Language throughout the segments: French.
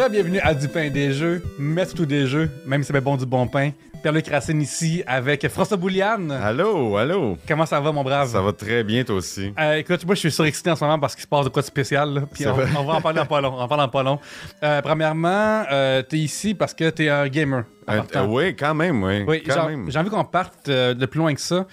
Re-bienvenue à Du pain des jeux, Maître tous des jeux, même si c'est bon du bon pain. Pierre-Luc Racine ici avec François Bouliane. Allô, allô. Comment ça va, mon brave? Ça va très bien, toi aussi. Euh, écoute, moi, je suis surexcité en ce moment parce qu'il se passe de quoi de spécial. là, Puis on, va en parler en pas long. On en pas long. Euh, premièrement, euh, t'es ici parce que t'es un gamer. Euh, oui, quand même, oui. Oui, quand genre, même. j'ai envie qu'on parte de plus loin que ça.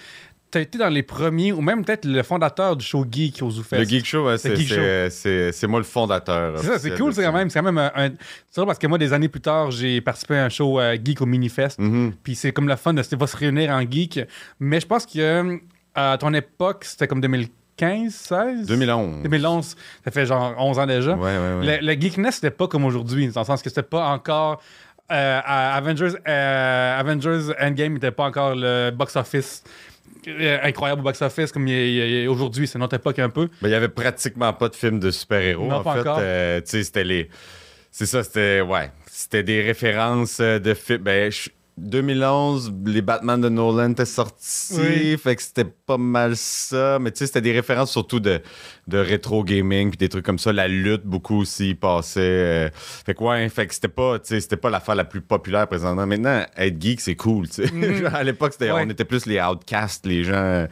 T'as été dans les premiers, ou même peut-être le fondateur du show Geek au ZooFest. Le Geek Show, ouais, c'est, moi le fondateur. C'est ça, c'est cool, c'est quand même. C'est quand même un. un- C'est parce que moi, des années plus tard, j'ai participé à un show euh, geek au Minifest. Mhm. Puis c'est comme le fun de va se réunir en geek. Mais je pense que euh, à ton époque, c'était comme 2015, 16 2011. 2011. Ça fait genre 11 ans déjà. Ouais, ouais, ouais. Le, le geekness, c'était pas comme aujourd'hui, dans le sens que c'était pas encore. Euh, Avengers, euh, Avengers Endgame n'était pas encore le box-office euh, incroyable au box-office comme il est- aujourd'hui. C'est notre époque un peu. Ben, il y avait pratiquement pas de films de super-héros. En pas fait. Euh, c'était les. C'est ça, c'était. Ouais. C'était des références de films. Ben, je- 2011, les Batman de Nolan étaient sortis. Oui. Fait que c'était pas mal ça. Mais tu sais, c'était des références surtout de, de rétro gaming puis des trucs comme ça. La lutte, beaucoup aussi passait. euh, fait que ouais, fait que c'était pas, tu sais, c'était pas l'affaire la plus populaire présentement. Maintenant, être geek, c'est cool, tu sais. Genre, à l'époque, Mhm. Ouais. on était plus les outcasts, les gens,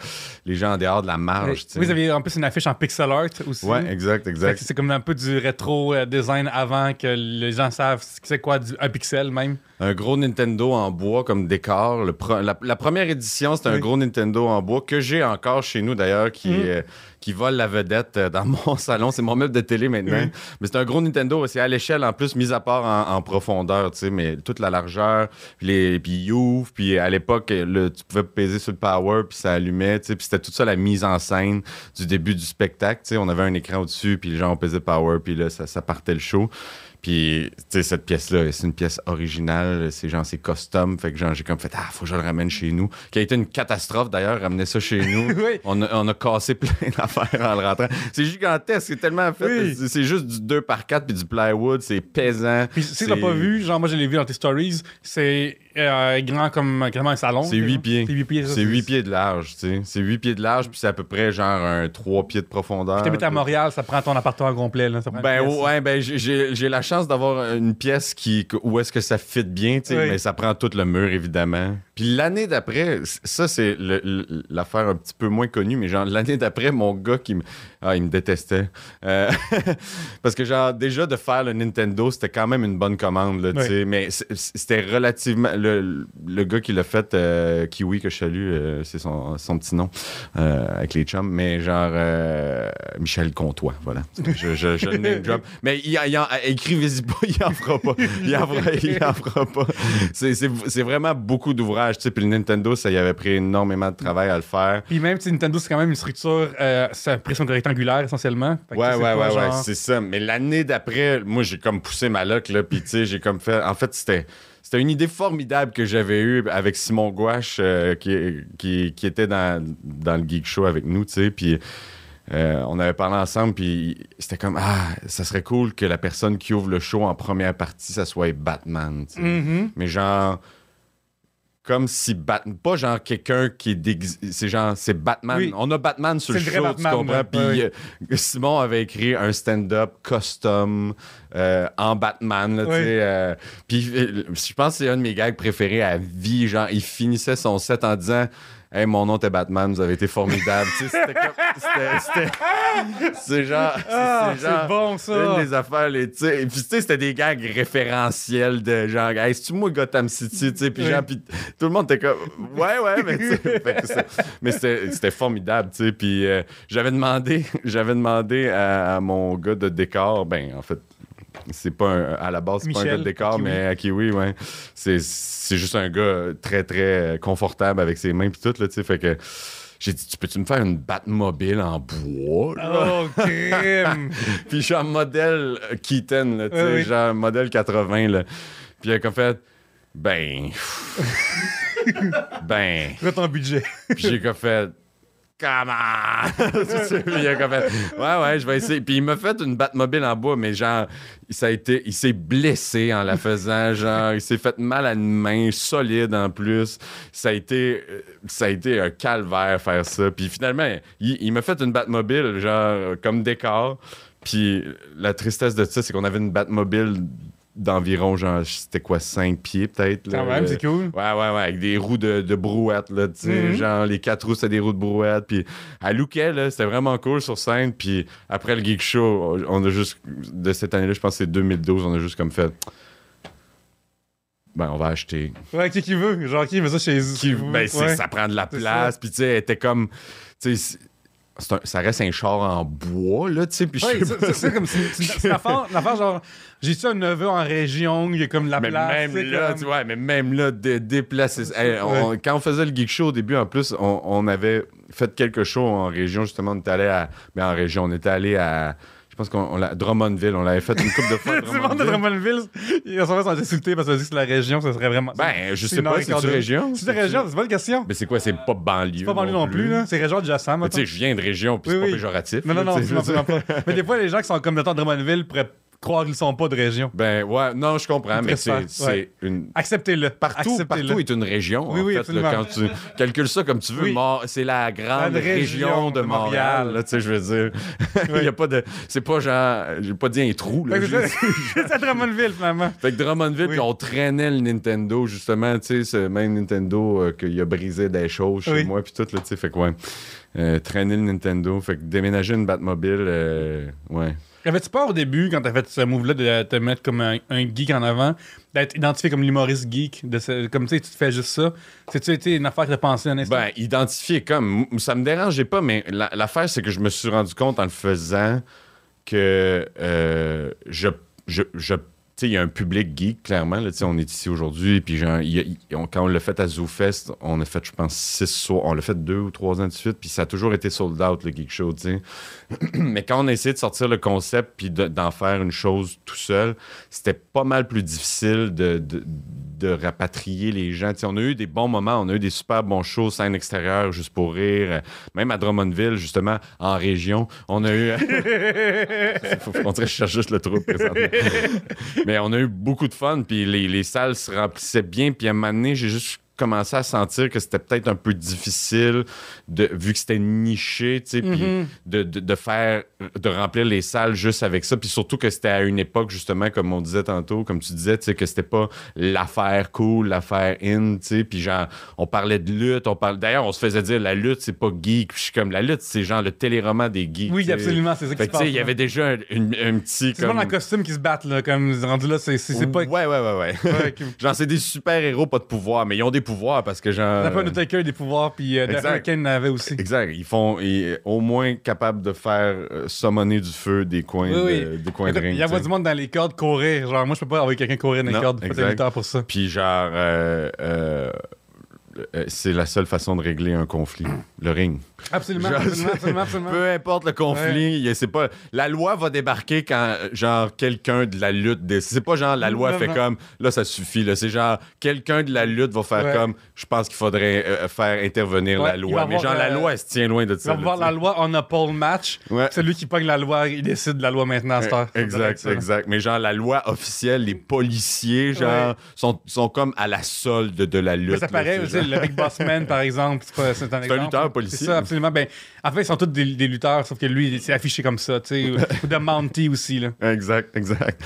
les gens en dehors de la marge. Vous aviez en plus une affiche en pixel art aussi. Ouais, exact, exact. C'est comme un peu du rétro euh, design avant que les gens savent c'est quoi du, un pixel même. Un gros Nintendo en bois comme décor. Le la, la première édition, c'était Oui. un gros Nintendo en bois que j'ai encore chez nous d'ailleurs, qui, euh, qui vole la vedette euh, dans mon salon. C'est mon meuble de télé maintenant. Mais c'est un gros Nintendo. C'est à l'échelle en plus, mis à part en, en profondeur, tu sais, mais toute la largeur, puis, les, puis il ouvre, puis à l'époque, tu pouvais peser sur le power, puis ça allumait, tu sais, puis c'était tout ça la mise en scène du début du spectacle, tu sais. On avait un écran au-dessus, puis les gens ont pesé power, puis là, ça, ça partait le show. Puis, tu sais, cette pièce-là, c'est une pièce originale. C'est genre, c'est custom. Fait que, genre, j'ai comme fait, ah, faut que je le ramène chez nous. Qui a été une catastrophe, d'ailleurs, ramener ça chez nous. Oui. on, a, on a cassé plein d'affaires en le rentrant. C'est gigantesque. C'est tellement fait. Oui. C'est- C'est juste du 2 par 4 puis du plywood. C'est pesant. Puis si t'as pas vu, genre moi je l'ai vu dans tes stories, c'est euh, grand comme quasiment un salon. C'est 8 pieds. C'est 8 pieds. ça, C'est 8 pieds de large, tu sais. C'est 8 pieds de large, puis c'est à peu près genre un 3 pieds de profondeur. T'habites à Montréal, ça prend ton appartement complet. Là. Ça prend une Ben pièce. ouais, ben j'ai- la chance d'avoir une pièce qui où est-ce que ça fit bien, tu sais, Oui. mais ça prend tout le mur évidemment. Puis l'année d'après, ça c'est l'affaire un petit peu moins connue, mais genre l'année d'après, mon gars qui me ah, il me détestait. Euh, parce que genre déjà de faire le Nintendo, c'était quand même une bonne commande là, tu Oui. sais, mais c'était relativement le, le gars qui l'a fait euh, Kiwi que je salue, euh, c'est son, son petit nom avec les chums, mais genre Michel Comtois, voilà. Je, je, je le name drop. Mais il, il en, écrivez-y pas, il en fera pas. Il en fera, il en fera pas. C'est vraiment beaucoup d'ouvrages, Puis le Nintendo, ça y avait pris énormément de travail à le faire. Puis même si Nintendo c'est quand même une structure, euh, un pression rectangulaire essentiellement. Fait que Ouais, ouais, pas ouais, ouais, c'est ça. Mais l'année d'après, moi, j'ai comme poussé ma loc, là, puis tu sais, j'ai comme fait... En fait, c'était... C'était une idée formidable que j'avais eue avec Simon Gouache, euh, qui, qui, qui était dans, dans le Geek Show avec nous, tu sais, puis... euh, on avait parlé ensemble, puis c'était comme Ah, ça serait cool que la personne qui ouvre le show en première partie, ça soit Batman. tu sais. Mhm. Mais genre, comme si Batman. Pas genre quelqu'un qui est déguisé. C'est genre, c'est Batman. Oui. On a Batman sur le, show, vrai tu Batman, comprends? Puis euh, Simon avait écrit un stand-up custom euh, en Batman, là, tu Oui. sais. euh, Puis je pense que c'est un de mes gags préférés à vie. Genre, il finissait son set en disant. Hey, mon nom était Batman, vous avez été formidable. C'était comme. C'est genre. Ah, c'est bon ça. une des affaires, les, puis tu sais, c'était des gags référentiels de genre, hey, c'est-tu moi Gotham City, tu sais, puis Oui. genre, puis tout le monde était comme, ouais, ouais, mais tu sais, mais c'était c'était formidable, tu sais, puis euh, j'avais demandé, j'avais demandé à, à mon gars de décor, ben, en fait, c'est pas un- à la base, c'est pas un gars de décor, mais à Kiwi, ouais, c'est c'est juste un gars très, très confortable avec ses mains, puis tout, là, tu sais, fait que j'ai dit, tu peux-tu me faire une Batmobile en bois, là? Oh, crime. Puis genre modèle euh, Keaton, là, tu sais, Oui, oui. genre modèle 80, là. Puis il a comme fait, ben... ben... Quoi ton budget? Puis j'ai comme fait... Comment? Il a comme fait, ouais, ouais, je vais essayer. Puis il m'a fait une Batmobile en bois, mais genre, ça a été, il s'est blessé en la faisant. Genre, il s'est fait mal à une main, solide en plus. Ça a été, euh, ça a été un calvaire faire ça. Puis finalement, il, il m'a fait une Batmobile, genre, comme décor. Puis la tristesse de ça, c'est qu'on avait une Batmobile d'environ, genre, c'était quoi, 5 pieds peut-être. Quand même, c'est cool. Ouais, ouais, ouais, avec des roues de, de brouette, là, tu sais, Mhm. genre, les quatre roues, c'était des roues de brouette, puis elle lookait, là, c'était vraiment cool sur scène, puis après le Geek Show, on a juste, de cette année-là, je pense que c'est 2012, on a juste comme fait, ben, on va acheter. Ouais, qui qui veut? Genre, qui veut ça chez Qui- vous? ben, Ouais. ça prend de la place, puis tu sais, elle était comme, tu sais, un- ça reste un char en bois, là, tu sais, puis Ouais, c'est- c'est comme c'est c'est- une affaire, genre j'ai-tu un neveu en région, il y a comme de la Mais place. même là, comme- tu vois, mais même là, dé- déplacer. Hey, on- Quand on faisait le Geek Show au début, en plus, on, on avait fait quelques shows en région, justement. On était allé à. Mais en région, on était allé à. Je pense qu'on on l'a- Drummondville, on l'avait fait une couple de fois. le monde de Drummondville. Ils sont sont insultés parce qu'ils dit que c'est la région, ça serait vraiment. Ben, je sais pas, heure et c'est quart une d'heure. région. C'est une région, c'est pas une question. Mais c'est quoi, c'est pas banlieue. C'est pas banlieue non plus, là. C'est région adjacente, tu sais, je viens de région, puis c'est pas péjoratif. Non, non, non. Mais des fois, les gens qui sont comme mettons Drummondville pourraient croire qu'ils sont pas de région. Ben, ouais, non, je comprends, mais c'est ouais. une. Acceptez-le. Partout, Acceptez-le. partout est une région. Oui, en oui, fait, absolument. là, quand tu calcules ça comme tu veux, Oui. C'est la grande La région, région de Montréal. Tu sais, je veux dire, il y a pas de, c'est pas genre, j'ai pas dit un trou. Là, C'est à Drummondville, finalement. fait que Drummondville, puis on traînait le Nintendo justement, tu sais, ce même Nintendo euh, qu'il a brisé des choses chez moi puis tout là, tu sais, fait que ouais, euh, traîner le Nintendo, fait que déménager une Batmobile, euh, ouais. Avais-tu peur au début, quand t'as fait ce move-là, de te mettre comme un, un geek en avant, d'être identifié comme l'humoriste geek, de ce- comme tu sais, tu te fais juste ça? C'est-tu été une affaire que t'as pensé un instant? Ben, identifier comme. Ça me dérangeait pas, mais la- l'affaire, c'est que je me suis rendu compte en le faisant que euh, je. je, il y a un public geek, clairement. Là, Tu sais, on est ici aujourd'hui, puis quand on l'a fait à ZooFest, on a fait, je pense, six soirs. On l'a fait deux ou trois ans de suite, puis ça a toujours été sold out, le Geek Show, tu sais. Mais quand on a essayé de sortir le concept puis de- d'en faire une chose tout seul, c'était pas mal plus difficile de, de, de rapatrier les gens. On a eu des bons moments, on a eu des super bons shows, scène extérieure, juste pour rire. Euh, Même à Drummondville, justement, en région, on a eu. Faut, on dirait que je cherche juste le trou présentement. Mais on a eu beaucoup de fun, puis les, les salles se remplissaient bien. Puis à un moment donné, j'ai juste commencé à sentir que c'était peut-être un peu difficile, de, vu que c'était niché, tu sais, Mhm. de, de, de faire, de remplir les salles juste avec ça. Puis surtout que c'était à une époque, justement, comme on disait tantôt, comme tu disais, tu sais, que c'était pas l'affaire cool, l'affaire in, tu sais. Puis genre, on parlait de lutte, on parlait. D'ailleurs, on se faisait dire la lutte, c'est pas geek. Puis je suis comme, la lutte, c'est genre le téléroman des geeks. oui, absolument, c'est ça qui se passe. il y avait déjà un, une- un petit. C'est comme... dans le costume qui se battent, là, comme rendu là, c'est pas. Ouais, ouais, ouais, ouais. Genre, c'est des super-héros, pas de pouvoir, mais ils ont des pouvoirs parce que genre. A pas Undertaker des pouvoirs, puis euh. Hurricane avait aussi. Exact. Ils font ils- au moins capables de faire euh, summoner du feu des coins, Oui, oui. de, des coins de ring. Il y a du monde dans les cordes courir. Genre, moi, je peux pas envoyer quelqu'un courir dans les Non, cordes. Exact. lutteur pour ça. Puis genre, euh, euh, c'est la seule façon de régler un conflit, le ring. Absolument, Genre, absolument, absolument, absolument. Peu importe le conflit, c'est pas la loi va débarquer quand euh, genre quelqu'un de la lutte décide. C'est pas genre la loi fait comme là ça suffit là, c'est genre quelqu'un de la lutte va faire Ouais. comme je pense qu'il faudrait euh, faire intervenir Ouais, la loi. Mais genre la euh, loi elle se tient loin de ça. là, voir tu la loi on a pole match. Ouais. Celui qui pogne la loi, il décide de la loi maintenant à cette heure. Exact, Ça, là. exact. Mais genre, la loi officielle, les policiers, genre, sont, sont comme à la solde de la lutte. Mais ça là, paraît, genre- le Big Boss Man, par exemple, c'est pas- c'est un exemple. lutteur policier. C'est absolument. Ben, en fait, ils sont tous des, des lutteurs, sauf que lui, il s'est affiché comme ça, tu sais. ou de Mountie aussi, là. Exact, exact.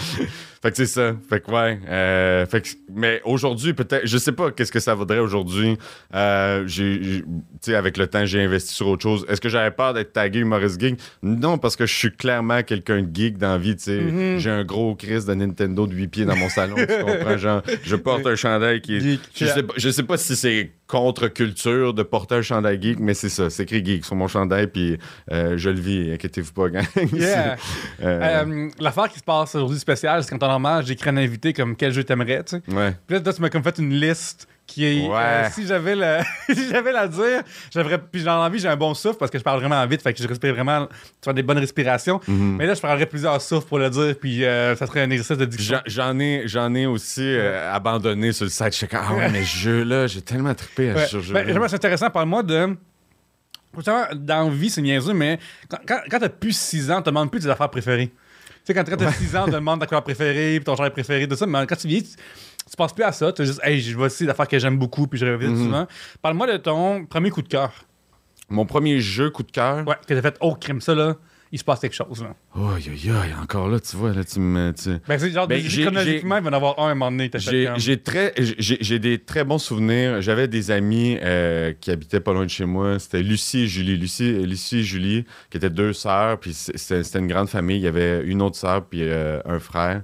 Fait que c'est ça. Fait que ouais. euh, fait que, mais aujourd'hui, peut-être, je sais pas qu'est-ce que ça vaudrait aujourd'hui. Euh, j'ai, j'ai- avec le temps, j'ai investi sur autre chose. Est-ce que j'avais peur d'être tagué humoriste geek? Non, parce que je suis clairement quelqu'un de geek dans la vie, tu sais. Mhm. J'ai un gros Chris de Nintendo de 8 pieds dans mon salon, tu comprends? Genre, je porte un chandail qui est... Geek. Je sais, pas, je sais pas si c'est contre-culture de porter un chandail geek, mais c'est ça. C'est écrit geek sur mon chandail, puis euh, je le vis. Inquiétez-vous pas, gang. Yeah. Euh, L'affaire qui se passe aujourd'hui spéciale, c'est quand en normal, j'écris un invité comme quel jeu t'aimerais, tu sais. ouais. Puis là, toi, tu m'as comme fait une liste qui est. Ouais. euh, si j'avais la, si j'avais la dire, j'aimerais. Puis j'ai envie, j'ai un bon souffle parce que je parle vraiment vite, fait que je respire vraiment. Tu fais des bonnes respirations. Mhm. Mais là, je parlerais plusieurs souffles pour le dire, puis euh, ça serait un exercice de diction. J'en- J'en ai, j'en ai aussi euh, abandonné sur le site. Je suis comme, ah ouais, mais ce jeu-là, j'ai tellement trippé à Ouais. ce jeu. Ben, c'est intéressant. Parle-moi de. Pourtant, dans la vie, c'est niaiseux, mais quand, quand, quand t'as plus 6 ans, on te demande plus tes affaires préférées. Sais, quand, t'as 6 ans, on te demande ta couleur préférée, puis ton genre préféré, tout ça, mais quand tu vieillis, tu, tu penses plus à ça. Tu juste, hey, je vois aussi d'affaires que j'aime beaucoup, puis je reviens Mhm. souvent. Parle-moi de ton premier coup de cœur. Mon premier jeu coup de cœur. Ouais, que t'as fait, oh, crime, ça, là. Il se passe quelque chose. Là. Aïe, aïe, aïe, encore là, tu vois, là, tu me. tu- Ben, c'est genre, Ben, chronologiquement, il va y en avoir un à un moment donné. J'ai j'ai très j'ai j'ai des très bons souvenirs. J'avais des amis euh, qui habitaient pas loin de chez moi. C'était Lucie et Julie. Lucie, Lucie et Julie, qui étaient deux sœurs. Puis c'était une grande famille. Il y avait une autre sœur puis euh, un frère.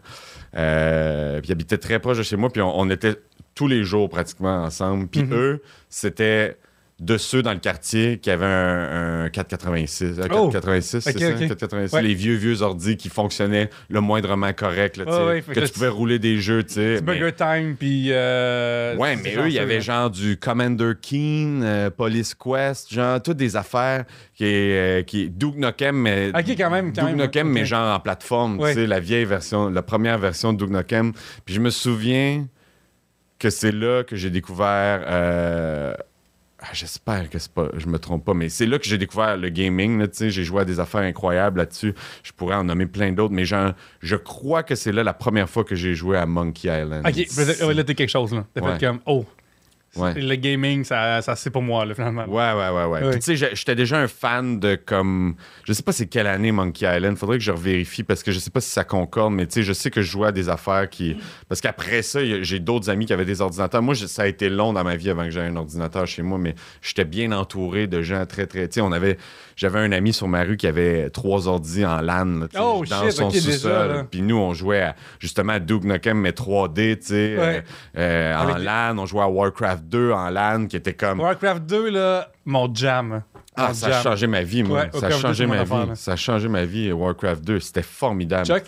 Euh, puis ils habitaient très proche de chez moi. Puis on, on était tous les jours pratiquement ensemble. Puis Mhm. eux, c'était de ceux dans le quartier qui avaient un, un 486. Un Oh! 486, c'est Ok, ça? ok. 486. Ouais. Les vieux, vieux ordi qui fonctionnaient le moindrement correct. Là, Ouais, fait que que tu pouvais rouler des jeux, tu sais. Burger Time, puis. euh, Ouais, mais eux, il y avait genre du Commander Keen, euh, Police Quest, genre toutes des affaires qui euh, qui Duke Nukem, mais quand même, quand Duke même, Nukem, mais genre en plateforme, Ouais. tu sais, la vieille version, la première version de Duke Nukem. Puis je me souviens que c'est là que j'ai découvert. Ah, J'espère que c'est pas, je me trompe pas, mais c'est là que j'ai découvert le gaming. J'ai joué à des affaires incroyables là-dessus. Je pourrais en nommer plein d'autres, mais je crois que c'est là la première fois que j'ai joué à Monkey Island. Ok, là, t'es quelque chose, là. T'as Ouais. fait comme, oh. Ouais. Le gaming, ça, ça c'est pour moi, là, finalement. Ouais, ouais, ouais, ouais. Ouais. Puis tu sais, j'étais déjà un fan de comme. Je sais pas c'est quelle année Monkey Island. Faudrait que je revérifie parce que je sais pas si ça concorde, mais tu sais, je sais que je jouais à des affaires qui. Parce qu'après ça, j'ai d'autres amis qui avaient des ordinateurs. Moi, ça a été long dans ma vie avant que j'aie un ordinateur chez moi, mais j'étais bien entouré de gens très, très. Tu sais, on avait. J'avais un ami sur ma rue qui avait trois ordis en LAN là, Oh, dans shit, son ok, déjà, sous-sol. Puis nous, on jouait à, justement à Duke Nukem, mais 3D, tu sais, Ouais. euh, euh, en Avec- LAN. On jouait à Warcraft 2 en LAN, qui était comme. Warcraft 2, là, mon jam. Ah, Mon ça a changé ma vie, moi. Ouais, ça a Warcraft 2, changé ma vie. Ça a changé ma vie, Warcraft 2. C'était formidable. Chuck?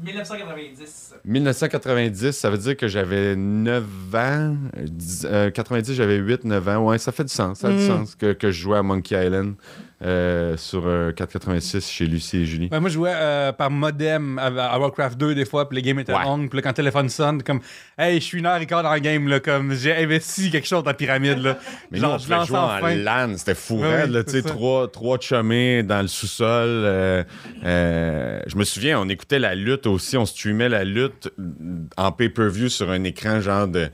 1990. 1990, ça veut dire que j'avais 9 ans. Euh, dix- euh, 90, j'avais 8, 9 ans. Ouais, ça fait du sens. Ça a du Mm. sens que, que je jouais à Monkey Island euh, sur euh, 486 chez Lucie et Julie. Ouais, moi, je jouais euh, par modem à, à Warcraft 2 des fois, puis le game était Ouais. puis là, quand le téléphone sonne, comme, hey, je suis une heure et quart dans le game, là, comme, j'ai investi quelque chose dans la pyramide, là. Mais Genre, nous, on je lance jouer en. LAN. C'était fou, Ouais, raide, oui, là, tu sais, c'est ça. trois, trois dans le sous-sol. euh, euh, je me souviens, on écoutait la lutte aussi. On streamait la lutte en pay-per-view sur un écran genre de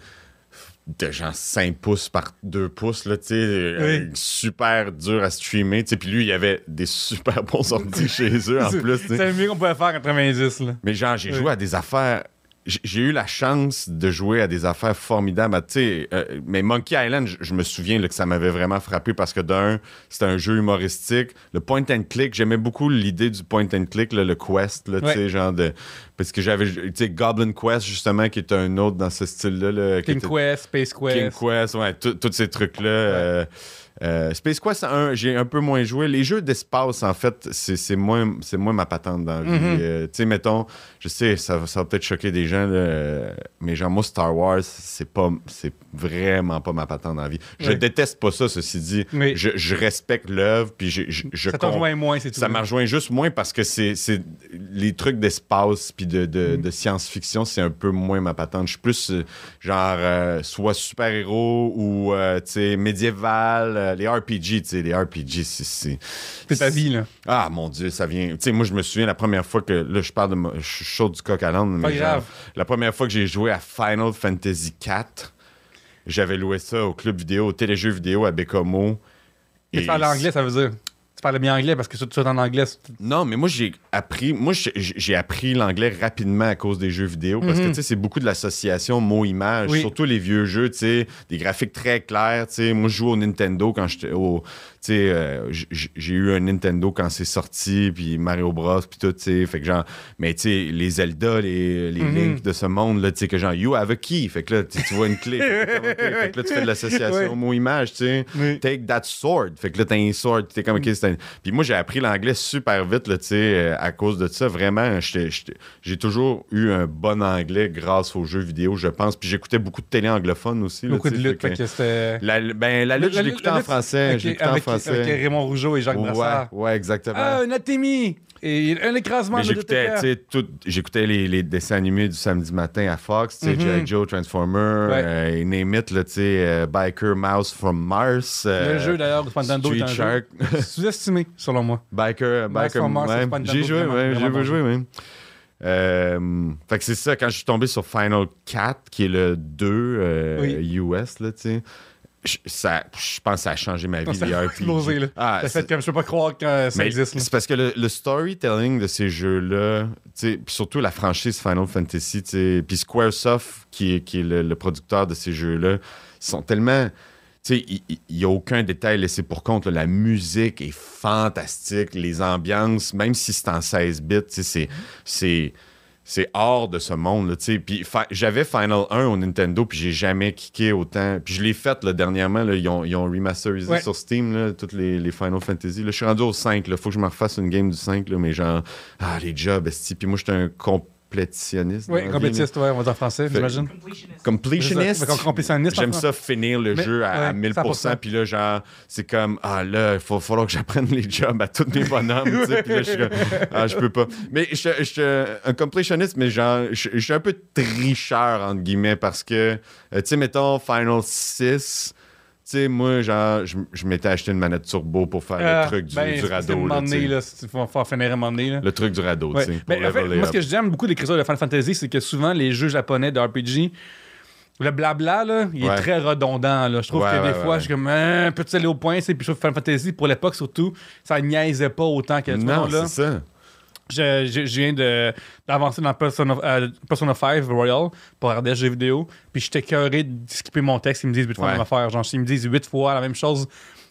de genre 5 pouces par 2 pouces, là, tu sais, euh, super dur à streamer, tu sais, puis lui, il y avait des super bons ordi chez eux, en plus, tu sais. C'est le mieux qu'on pouvait faire en 90, là. Mais genre, j'ai Oui. joué à des affaires. J'ai eu la chance de jouer à des affaires formidables. Tu sais, euh, mais Monkey Island, je, je me souviens là, que ça m'avait vraiment frappé parce que d'un, c'était un jeu humoristique. Le point and click, j'aimais beaucoup l'idée du point and click, là, le quest, là, tu Ouais. sais, genre de. Parce que j'avais, tu sais, Goblin Quest, justement, qui est un autre dans ce style-là. là, King était- Quest, Space Quest. King Quest, ouais, tous ces trucs-là. euh, euh, Space Quest, j'ai un peu moins joué. Les jeux d'espace, en fait, c'est moins, moins ma patente dans la vie. Mhm. Euh, tu sais, mettons, je sais, ça, va- ça va peut-être choquer des gens, là, mais genre, moi, Star Wars, c'est pas, c'est vraiment pas ma patente dans la vie. Je Ouais. déteste pas ça, ceci dit. Oui. Je, je respecte l'œuvre, puis je, je, je Ça rejoint moins, c'est tout. ça m'a rejoint juste moins parce que c'est les trucs d'espace puis de, de, Mm. de science-fiction, c'est un peu moins ma patente. Je suis plus euh, genre euh, soit super-héros ou tu sais médiéval, euh, les RPG, tu sais les RPG c'est- c'est C'est ta vie, là. Ah mon dieu, ça vient. Tu sais moi je me souviens la première fois que là je parle de je suis chaud du coq à l'âne, Pas mais genre, grave. la première fois que j'ai joué à Final Fantasy 4, j'avais loué ça au club vidéo, au téléjeu vidéo à Bécomo. Et tu parles anglais, ça veut dire. Tu parles bien anglais parce que tout ça en anglais. Non, mais moi, j'ai appris, moi, j'ai- appris l'anglais rapidement à cause des jeux vidéo parce que, Mhm. tu sais, c'est beaucoup de l'association mot-image, Oui. surtout les vieux jeux, tu sais, des graphiques très clairs, tu sais. Moi, je joue au Nintendo quand j'étais au. Sais, euh, j'ai eu un Nintendo quand c'est sorti, puis Mario Bros, puis tout, tu sais. Fait que, genre, mais tu sais, les Zelda, les, les Mhm. Link de ce monde, là, tu sais, que genre, you have a key. Fait que là, tu vois une clé. Fait que. Fait là, tu fais de l'association Ouais. mot-image, tu sais. Oui. Take that sword. Fait que là, t'as un sword. T'es comme, OK, c'est un- Puis moi, j'ai appris l'anglais super vite, là, tu sais, euh, à cause de ça. Vraiment, j'ai toujours eu un bon anglais grâce aux jeux vidéo, je pense. Puis j'écoutais beaucoup de télé anglophone aussi. Beaucoup de lutte. fait que que c'était. La, ben, la lutte, je l'écoutais en français. Je l'écoutais en avec, français. avec Raymond Rougeau et Jacques ouais, Brassard. ouais, exactement. Ah, un atémie! Et un écrasement Mais de j'écoutais, tout- j'écoutais les, les dessins animés du samedi matin à Fox, tu sais, Mhm. Joe, Transformer, Ouais. euh, name it, là, tu sais, euh, Biker Mouse from Mars. euh, Le jeu d'ailleurs de Nintendo Street Shark. sous-estimé, selon moi. Biker, Mouse Biker, from Mars, ouais. J'ai joué, ouais, j'ai joué, ouais. Euh, fait que c'est ça, quand je suis tombé sur Final 4, qui est le 2 euh, Oui. US, là, tu sais, je, ça, je pense que ça a changé ma vie, Ça a explosé, là. Ah, Ça fait comme je peux pas croire que ça mais existe. C'est parce que le, le storytelling de ces jeux-là, puis surtout la franchise Final Fantasy, puis Squaresoft, qui est, qui est le, le producteur de ces jeux-là, ils sont tellement. Il n'y a aucun détail laissé pour compte. là. La musique est fantastique, les ambiances, même si c'est en 16 bits, c'est- c'est. Hors de ce monde, là, tu sais. Puis j'avais Final 1 au Nintendo, puis j'ai jamais kické autant. Puis je l'ai fait, là, dernièrement, là, ils, ont, ils ont remasterisé Ouais. sur Steam, là, toutes les, les Final Fantasy. Là, je suis rendu au 5, là. Faut que je me refasse une game du 5, là, mais genre, ah, les jobs, esti. Puis moi, j'étais un complétionniste. Dans Oui, complétiste, ouais, on va dire en français, j'imagine. Completionist. Complétionniste. J'aime ça finir le Mais- jeu à, à ouais, 1000%. 100%. Puis là, genre, c'est comme, ah là, il va falloir que j'apprenne les jobs à tous mes bonhommes. tu sais. Puis là, je suis comme, ah, je peux pas. Mais je je suis un complétionniste, mais genre, je je suis un peu tricheur, entre guillemets, parce que, euh, tu sais, mettons, Final 6. Tu sais, moi, genre, je, je m'étais acheté une manette turbo pour faire Ah, le truc du, ben, du radeau. un là, donné, là, faut faire finir un moment donné. là. Le truc du radeau, Ouais. tu sais. Mais pour en fait, leveler moi, ce que j'aime beaucoup d'écriture de Final Fantasy, c'est que souvent, les jeux japonais de RPG, le blabla, là, il Ouais. est très redondant. Là. Je trouve Ouais, que ouais, des fois, je suis comme, hein, peux-tu aller au point? c'est Puis je trouve que Final Fantasy, pour l'époque surtout, ça niaisait pas autant que Non, là. c'est ça. Je, je- je viens de- d'avancer dans Persona, euh, Persona 5 Royal pour regarder des jeux vidéo. Puis j'étais cœuré de skipper mon texte. Ils me disent huit fois la même affaire? Genre, ils me disent huit fois la même chose.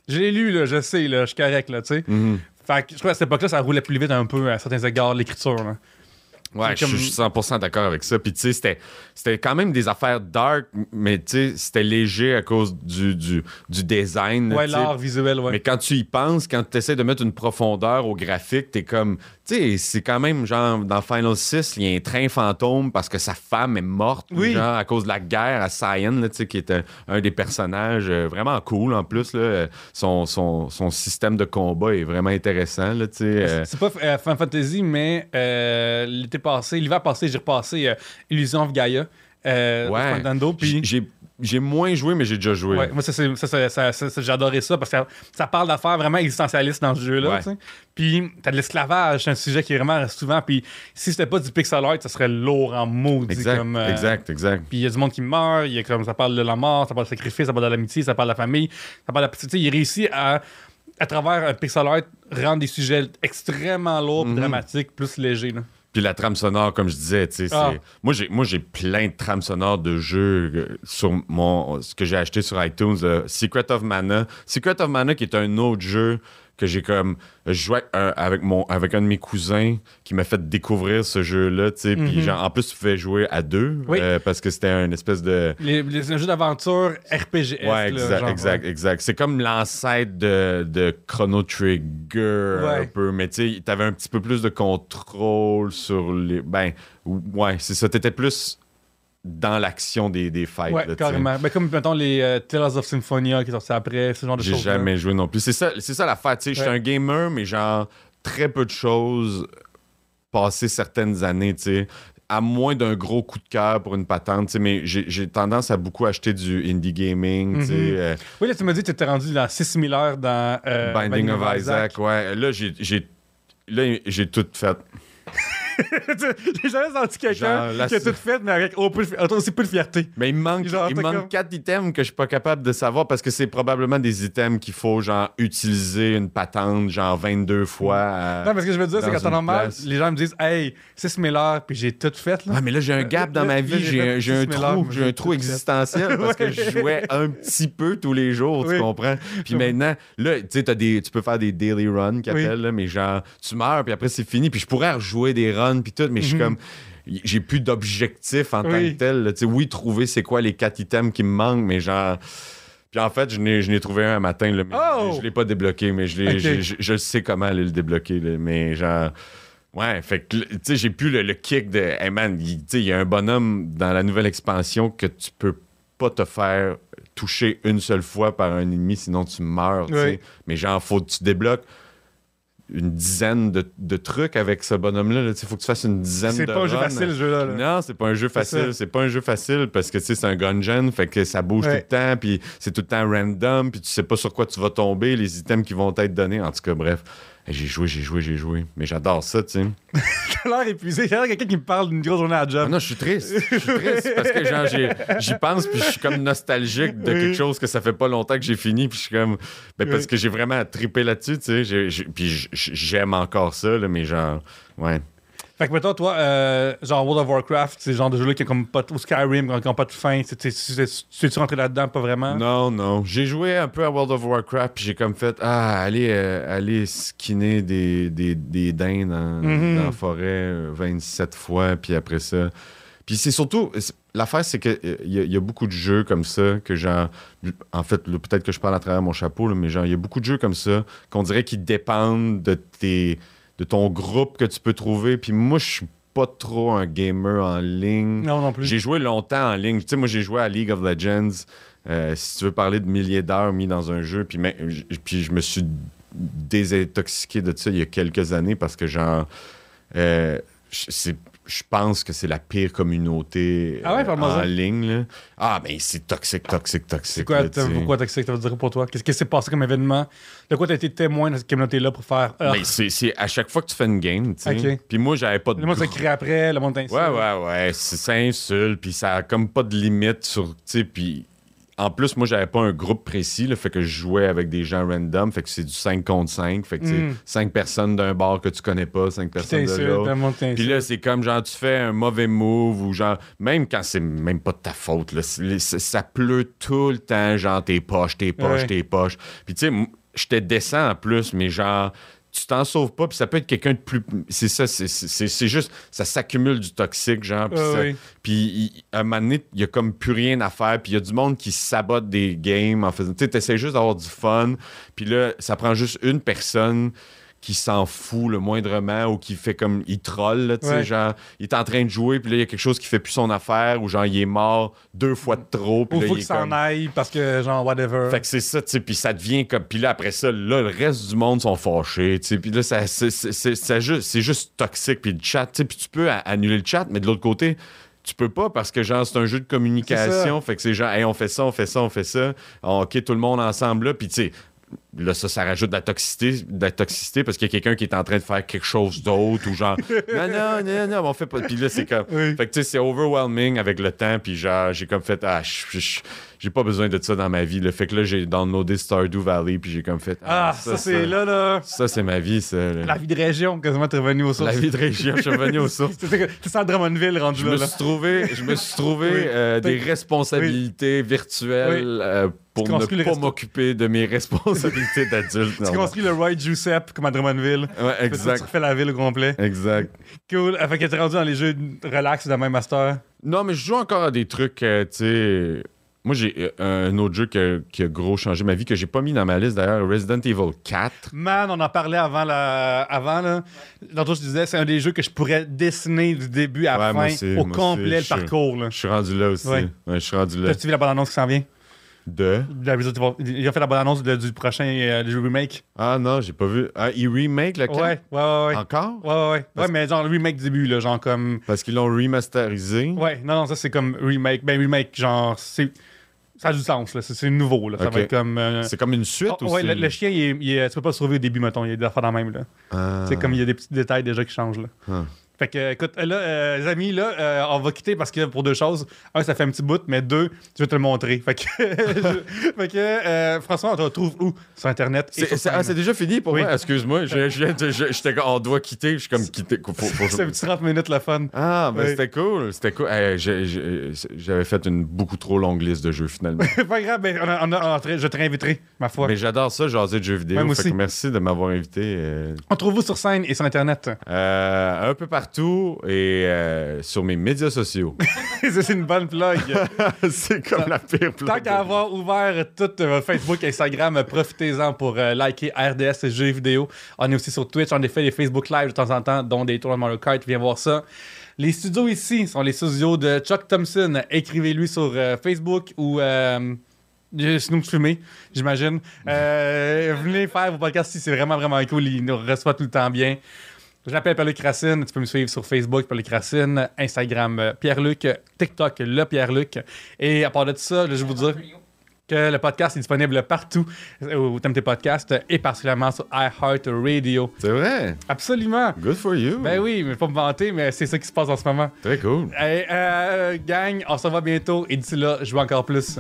Je l'ai lu, là, je sais, là, je suis correct, là, tu sais. Mhm. Fait que je trouve qu'à cette époque-là, ça roulait plus vite un peu à certains égards, l'écriture. là. Ouais, C'est je suis 100% d'accord avec ça. Puis, tu sais, c'était, c'était quand même des affaires dark, mais tu sais, c'était léger à cause du, du, du design. Ouais, l'art visuel, ouais. Mais quand tu y penses, quand tu essaies de mettre une profondeur au graphique, t'es comme. Sais, c'est quand même genre dans Final 6, il y a un train fantôme parce que sa femme est morte, Oui. genre à cause de la guerre à Cyan, là, tu sais, qui est un, un des personnages euh, vraiment cool en plus. Là, son, son, son système de combat est vraiment intéressant. Là, tu sais, euh, C'est pas euh, Final Fantasy, mais euh, l'été passé, l'hiver passé, j'ai repassé euh, Illusion of Gaia. Ouais. Nintendo, j'ai, j'ai moins joué, mais j'ai déjà joué. Ouais, moi, ça, ça, ça, ça- parce que ça, parle d'affaires vraiment existentialistes dans ce jeu-là. Ouais. Puis, t'as de l'esclavage, c'est un sujet qui est vraiment souvent. Puis, si c'était pas du pixel art, ça serait lourd en maudit. Exact, comme, euh, exact, exact. Puis, il y a du monde qui meurt, y a comme, ça parle de la mort, ça parle de sacrifice, ça parle de l'amitié, ça parle de la famille, ça parle de la. Sais, il réussit à, à travers un pixel art, rendre des sujets extrêmement lourds, Mhm. dramatiques, plus légers. Là. Puis la trame sonore, comme je disais, tu sais, c'est- Ah. moi j'ai moi j'ai plein de trames sonores de jeux euh, sur mon ce que j'ai acheté sur iTunes, euh, Secret of Mana. Secret of Mana qui est un autre jeu que j'ai comme je jouais un- avec mon avec un de mes cousins qui m'a fait découvrir ce jeu-là, tu sais, puis Mhm. genre en plus tu pouvais jouer à deux Oui. euh, parce que c'était un espèce de Les, les, un jeu d'aventure RPG. Ouais, exact, exact, exact. C'est comme l'ancêtre de, de Chrono Trigger un peu, mais tu sais, t'avais un petit peu plus de contrôle sur les. Ben, ouais, c'est ça. T'étais plus dans l'action des, des fights. Ouais, là, carrément. Ben, comme, mettons, les euh, Tales of Symphonia qui sont sortis après, ce genre de J'ai choses. jamais joué non plus. C'est ça, c'est ça l'affaire. Tu sais, j'étais Ouais. un gamer, mais genre, très peu de choses passées certaines années, tu sais. À moins d'un gros coup de cœur pour une patente, tu sais, mais j'ai j'ai tendance à beaucoup acheter du indie gaming, tu sais. Mhm. euh, Oui, là, tu m'as dit que tu étais rendu dans 6000 heures dans euh, Binding of Isaac, ouais. J'ai, j'ai, là, j'ai tout fait. J'ai jamais senti quelqu'un Genre, là, qui a c'est- tout fait, mais avec au- aussi peu de fierté. Mais il me manque, Genre, il me manque comme- quatre items que je suis pas capable de savoir parce que c'est probablement des items qu'il faut, genre, utiliser une patente, genre, 22 fois. à- Non, mais ce que je veux dire, c'est dans qu'en temps une normal, place. les gens me disent Hey, 6000 heures, puis j'ai tout fait. Là. Ah, mais là, j'ai un gap dans ma là, vie. j'ai J'ai, fait un- j'ai un 6000 heures, trou, j'ai un trou fait. existentiel parce que je jouais un petit peu tous les jours, tu Oui. comprends? Puis maintenant, là, tu sais, t'as des- tu peux faire des daily runs qu'ils Oui. appellent, là, mais genre, tu meurs, puis après, c'est fini. Puis je pourrais rejouer des runs, puis tout, mais je suis Mhm. comme. J'ai plus d'objectif en tant que tel. là. Tu sais, oui, trouver c'est quoi les quatre items qui me manquent, mais genre. Puis en fait, je n'ai, je n'ai trouvé un un matin, là, mais Oh! je l'ai pas débloqué, mais je, je, sais comment aller le débloquer, là, mais genre. Ouais, fait que, tu sais, j'ai plus le, le kick de. Hey man, il tu sais, il y a un bonhomme dans la nouvelle expansion que tu peux pas te faire toucher une seule fois par un ennemi, sinon tu meurs, tu sais. Oui. Mais genre, faut que tu débloques une dizaine de, de trucs avec ce bonhomme-là. sais, faut que tu fasses une dizaine C'est de pas un jeu facile, ce jeu-là. là. Non, c'est pas un jeu C'est facile. C'est pas un jeu facile parce que c'est un gungeon, fait que ça bouge Ouais. tout le temps, puis c'est tout le temps random, puis tu sais pas sur quoi tu vas tomber, les items qui vont être donnés. En tout cas, bref. J'ai joué, j'ai joué, j'ai joué. Mais j'adore ça, tu sais. J'ai l'air épuisé. J'ai l'air quelqu'un qui me parle d'une grosse journée à la Ah job. non, je suis triste. Je suis triste parce que genre, j'y pense puis je suis comme nostalgique de quelque chose que ça fait pas longtemps que j'ai fini puis je suis comme ben, parce que j'ai vraiment trippé là-dessus, tu sais. Puis j'aime encore ça, là, mais genre, ouais. Fait que mettons, toi, euh, genre World of Warcraft, c'est le genre de jeu-là qui a comme pas ou Skyrim, qui ont pas de fin. Tu tu- tu- tu es-tu rentré là-dedans, pas vraiment? Non, non. J'ai joué un peu à World of Warcraft puis j'ai comme fait ah, aller, euh, aller skinner des, des, des dindes dans, Mhm. dans la forêt euh, 27 fois puis après ça. Puis c'est surtout, l'affaire, c'est qu'il y, a- y a beaucoup de jeux comme ça que genre, en fait, peut-être que je parle à travers mon chapeau, là, mais genre, il y a beaucoup de jeux comme ça qu'on dirait qu'ils dépendent de tes, de ton groupe que tu peux trouver. Puis moi, je suis pas trop un gamer en ligne. Non, non plus. J'ai joué longtemps en ligne. Tu sais, moi, j'ai joué à League of Legends. Euh, si tu veux parler de milliers d'heures mis dans un jeu, puis, mais- puis je me suis désintoxiqué de ça il y a quelques années parce que, genre, euh, c'est- je pense que c'est la pire communauté Ah ouais, euh, en ça. ligne. là. Ah, mais c'est toxique, toxique, toxique. C'est quoi, là, tu pourquoi t'as que ça veut dire pour toi? Qu'est-ce qui s'est passé comme événement? De quoi t'as été témoin de cette communauté-là pour faire. Ah, Mais c'est c'est à chaque fois que tu fais une game, tu sais. Puis moi, j'avais pas de le monde s'est gros- crié après, le monde t'insulte. Ouais, ouais, ouais. C'est ça insulte, puis ça a comme pas de limite sur. Tu sais, puis. En plus, moi, j'avais pas un groupe précis, là, fait que je jouais avec des gens random, fait que c'est du 5 contre 5, fait que c'est Mm. 5 personnes d'un bar que tu connais pas, 5 Puis personnes de l'autre. Puis là, c'est comme genre, tu fais un mauvais move ou genre, même quand c'est même pas de ta faute, là, ça, pleut tout le temps, genre tes poches, tes poches, Ouais. tes poches. Puis tu sais, j'étais décent en plus, mais genre, tu t'en sauves pas, puis ça peut être quelqu'un de plus. C'est ça, c'est- juste, ça s'accumule du toxique, genre. Puis Ah oui. puis à un moment donné, il y a comme plus rien à faire. Puis il y a du monde qui sabote des games en faisant. Tu sais, t'essaies juste d'avoir du fun. Puis là, ça prend juste une personne qui s'en fout le moindrement ou qui fait comme. Il troll, tu sais. Ouais. Genre, il est en train de jouer, puis là, il y a quelque chose qui fait plus son affaire ou genre, il est mort deux fois de trop. Puis là, faut il qu'il est s'en comme- aille parce que, genre, whatever. fait que c'est ça, tu sais, puis ça devient comme... Puis là, après ça, là, le reste du monde sont fâchés, tu sais, puis là, ça, c'est, c'est- c'est- ça juste, c'est juste toxique, puis le chat, tu sais, puis tu peux annuler le chat, mais de l'autre côté, tu peux pas parce que, genre, c'est un jeu de communication, fait que c'est genre, hey, on fait ça, on fait ça, on fait ça, OK, tout le monde ensemble, là, puis tu sais... Là, ça, ça rajoute de la toxicité, de la toxicité parce qu'il y a quelqu'un qui est en train de faire quelque chose d'autre ou genre, non, non, non, non, on fait pas. Puis là, c'est comme. Oui. Fait que, tu sais, c'est overwhelming avec le temps. Puis, genre, j'ai comme fait, ah, j'ai pas besoin de ça dans ma vie. Le fait que là, j'ai downloadé Stardew Valley. Puis, j'ai comme fait, Ah, ça, c'est là, là. Ça, c'est ma vie, ça. là. La vie de région, quasiment, t'es revenu au sources. La vie de région, je suis revenu aux sources. C'est ça, Drummondville, rendu Je là. me là. suis trouvé, je me suis trouvé Oui. euh, des responsabilités virtuelles euh, pour ne pas m'occuper de mes responsabilités d'adulte. Tu construis le Roy Giuseppe comme à Drummondville. Ouais, Tu exact. refais la ville au complet. Exact. Cool. Fait que t'es rendu dans les jeux relax de même master? Non, mais je joue encore à des trucs, euh, tu sais. Moi, j'ai euh, un autre jeu qui a, qui a gros changé ma vie, que j'ai pas mis dans ma liste d'ailleurs, Resident Evil 4. Man, on en parlait avant la. Avant, là. Tantôt, je disais, c'est un des jeux que je pourrais dessiner du début à la Ouais, fin, au complet, le parcours, là. Je suis rendu là aussi. Ouais. Ouais, je suis rendu là. T'as-tu vu la bande-annonce qui s'en vient? De? La Resident Evil- Il a fait la bande-annonce de- du prochain euh, remake. Ah non, j'ai pas vu. Ah, ils remake le 4 Ouais, ouais, ouais. ouais. Encore? Ouais, ouais, ouais. Parce- Ouais, mais genre le remake du début, là, genre comme. Parce qu'ils l'ont remasterisé. Ouais, non, non, ça c'est comme remake. Ben, remake, genre, c'est. Ça a du sens, là. C'est nouveau, là. Ça va être comme. euh, C'est comme une suite oh, ou ouais, le, le chien, il est- il est- tu peux pas le sauver au début, mettons. Il y a des affaires dans le même, là. Ah. C'est comme il y a des petits détails déjà qui changent, là. Ah. Fait que, écoute, là, euh, les amis, là, euh, on va quitter parce que pour deux choses. Un, ça fait un petit bout, mais deux, je vais te le montrer. Fait que, je- fait que euh, François, on te retrouve où? Sur Internet. et C'est ah, déjà fini pour Oui. moi? Excuse-moi. J'étais on doit quitter. Je suis comme quitter. C'est un petit 30 minutes, le fun. Ah, ben Oui. c'était cool. C'était cool. J'avais fait une beaucoup trop longue liste de jeux finalement. pas grave, ben, on a- on a- on a- je te réinviterai, ma foi. Mais j'adore ça, jaser de jeux vidéo. Fait aussi. que merci de m'avoir invité. On trouve vous sur scène et sur Internet? un peu partout et euh, sur mes médias sociaux. c'est une bonne plug. c'est comme la pire Tant blague. qu'à avoir ouvert tout euh, Facebook, Instagram, euh, profitez-en pour euh, liker RDS et jeux vidéo. On est aussi sur Twitch, on a fait des Facebook Live de temps en temps, dont des tours de Mario Kart, viens voir ça. Les studios ici sont les studios de Chuck Thompson. Écrivez-lui sur Facebook ou vous fumez, j'imagine. Euh, venez faire vos podcasts ici, c'est vraiment vraiment cool. Il nous reçoit tout le temps bien. Je m'appelle Pierre-Luc Racine. Tu peux me suivre sur Facebook, Pierre-Luc Racine, Instagram, euh, Pierre-Luc, TikTok, le Pierre-Luc. Et à part de ça, je vais vous dire. que le podcast est disponible partout où t'aimes tes podcasts et particulièrement sur iHeartRadio. C'est vrai? Absolument. Good for you. Ben oui, mais pas me vanter, mais c'est ça qui se passe en ce moment. Très cool. Hey, euh, gang, on se revoit bientôt et d'ici là, je joue encore plus.